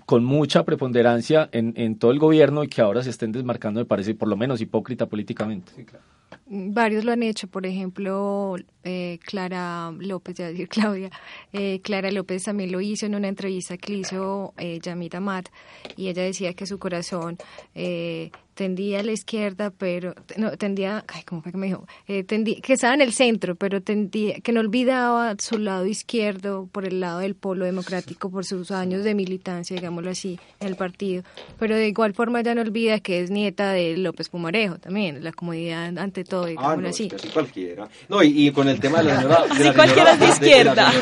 con mucha preponderancia en, en todo el gobierno y que ahora se estén desmarcando, me parece, por lo menos hipócrita políticamente. Sí, claro. Varios lo han hecho, por ejemplo, eh, Clara López, ya decir Claudia, eh, Clara López también lo hizo en una entrevista que hizo eh, Yamita Mat y ella decía que su corazón eh, tendía a la izquierda, pero no tendía, ay, ¿cómo fue que me dijo? Eh, que estaba en el centro, pero tendía, que no olvidaba su lado izquierdo por el lado del polo democrático por sus años de militancia, digámoslo así, en el partido. Pero de igual forma ya no olvida que es nieta de López Pumarejo también, la comodidad ante todo, digámoslo ah, no, así. cualquiera. No, y, con el tema de la señora, de la cualquiera de izquierda.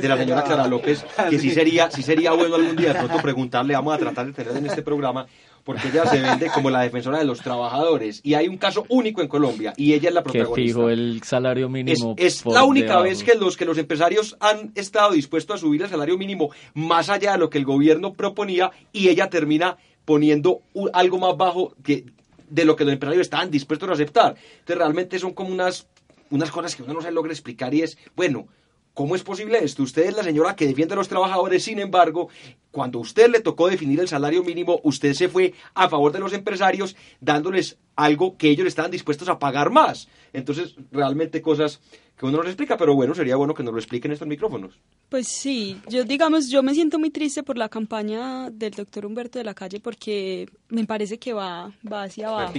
De, la señora Clara López, que sí sería, sí sería bueno algún día de pronto preguntarle, vamos a tratar de tener en este programa porque ella se vende como la defensora de los trabajadores y hay un caso único en Colombia y ella es la protagonista. Que fijo el salario mínimo. Es, la única vez que los que los empresarios han estado dispuestos a subir el salario mínimo más allá de lo que el gobierno proponía y ella termina poniendo algo más bajo que de lo que los empresarios estaban dispuestos a aceptar. Entonces realmente son como unas unas cosas que uno no se logra explicar y es, bueno, ¿Cómo es posible esto? Usted es la señora que defiende a los trabajadores, sin embargo, cuando usted le tocó definir el salario mínimo, usted se fue a favor de los empresarios dándoles algo que ellos estaban dispuestos a pagar más. Entonces, realmente cosas que uno no les explica, pero bueno, sería bueno que nos lo expliquen estos micrófonos. Pues sí, yo digamos, yo me siento muy triste por la campaña del doctor Humberto de la Calle porque me parece que va, va hacia abajo.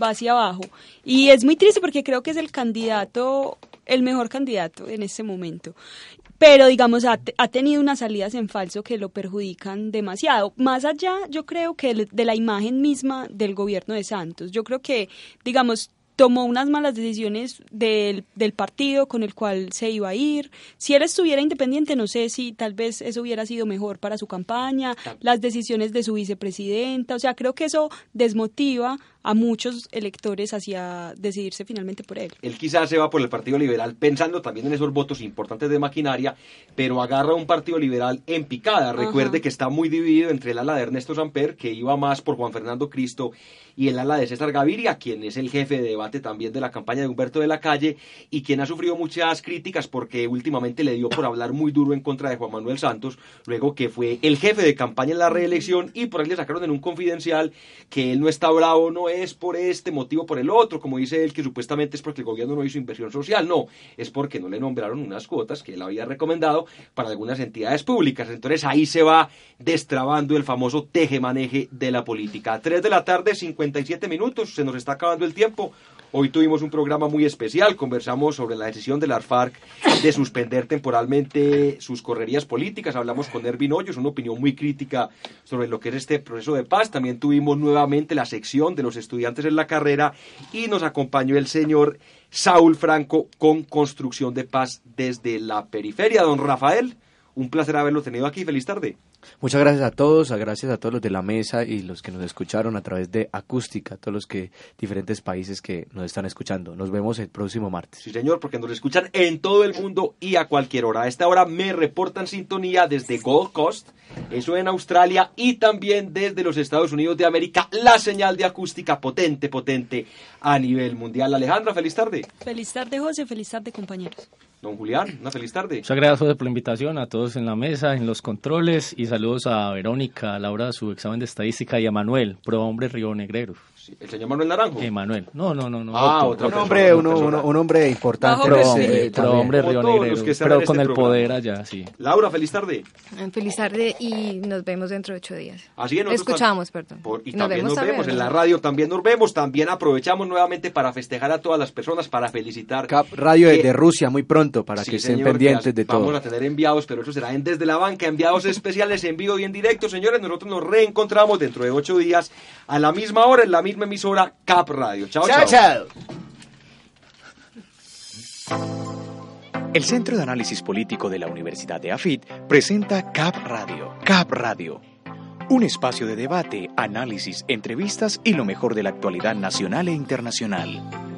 Va hacia abajo. Y es muy triste porque creo que es el candidato el mejor candidato en este momento. Pero, digamos, ha, ha, tenido unas salidas en falso que lo perjudican demasiado. Más allá, yo creo que de la imagen misma del gobierno de Santos. Yo creo que, digamos, tomó unas malas decisiones del, del, partido con el cual se iba a ir. Si él estuviera independiente, no sé si tal vez eso hubiera sido mejor para su campaña, las decisiones de su vicepresidenta, o sea, creo que eso desmotiva a muchos electores hacia decidirse finalmente por él. Él quizás se va por el Partido Liberal pensando también en esos votos importantes de maquinaria, pero agarra un Partido Liberal en picada. Recuerde que está muy dividido entre el ala de Ernesto Samper, que iba más por Juan Fernando Cristo, y el ala de César Gaviria, quien es el jefe de debate también de la campaña de Humberto de la Calle y quien ha sufrido muchas críticas porque últimamente le dio por hablar muy duro en contra de Juan Manuel Santos, luego que fue el jefe de campaña en la reelección y por ahí le sacaron en un confidencial que él no está bravo, no es por este motivo, por el otro, como dice él, que supuestamente es porque el gobierno no hizo inversión social, no, es porque no le nombraron unas cuotas que él había recomendado para algunas entidades públicas. Entonces ahí se va destrabando el famoso teje-maneje de la política. Tres de la tarde, 57 minutos, se nos está acabando el tiempo. Hoy tuvimos un programa muy especial, conversamos sobre la decisión de las FARC de suspender temporalmente sus correrías políticas, hablamos con Ervin Hoyos, una opinión muy crítica sobre lo que es este proceso de paz, también tuvimos nuevamente la sección de los estudiantes en la carrera y nos acompañó el señor Saúl Franco con construcción de paz desde la periferia. Don Rafael, un placer haberlo tenido aquí, feliz tarde. Muchas gracias a todos, gracias a todos los de la mesa y los que nos escucharon a través de Acústica, todos los que diferentes países que nos están escuchando. Nos vemos el próximo martes. Sí, señor, porque nos escuchan en todo el mundo y a cualquier hora. A esta hora me reportan sintonía desde Gold Coast, eso en Australia y también desde los Estados Unidos de América, la señal de acústica potente, potente a nivel mundial. Alejandra, feliz tarde. Feliz tarde, José, feliz tarde, compañeros. Don Julián, una feliz tarde. Muchas gracias por la invitación, a todos en la mesa, en los controles y saludos a Verónica a la hora de su examen de estadística y a Manuel, pro hombre Río Negrero. ¿El señor Manuel Naranjo? Emanuel. No, no, no. no ah, otro, un, hombre, un hombre importante. Pro, hombre Río Negrero, pero con este el poder allá, sí. Laura, feliz tarde. Eh, feliz tarde y nos vemos dentro de ocho días. Así es. Escuchamos, perdón. y también nos vemos en la radio, también nos vemos, también aprovechamos nuevamente para festejar a todas las personas, para felicitar. Cap Radio desde Rusia, muy pronto. para que estén pendientes de todo. Vamos a tener enviados, pero eso será en Desde la Banca, enviados especiales en vivo y en directo. Señores, nosotros nos reencontramos dentro de ocho días a la misma hora, en la misma emisora Cap Radio. Chao, chao. chao. El Centro de Análisis Político de la Universidad de AFIT presenta CAP Radio. CAP Radio. Un espacio de debate, análisis, entrevistas y lo mejor de la actualidad nacional e internacional.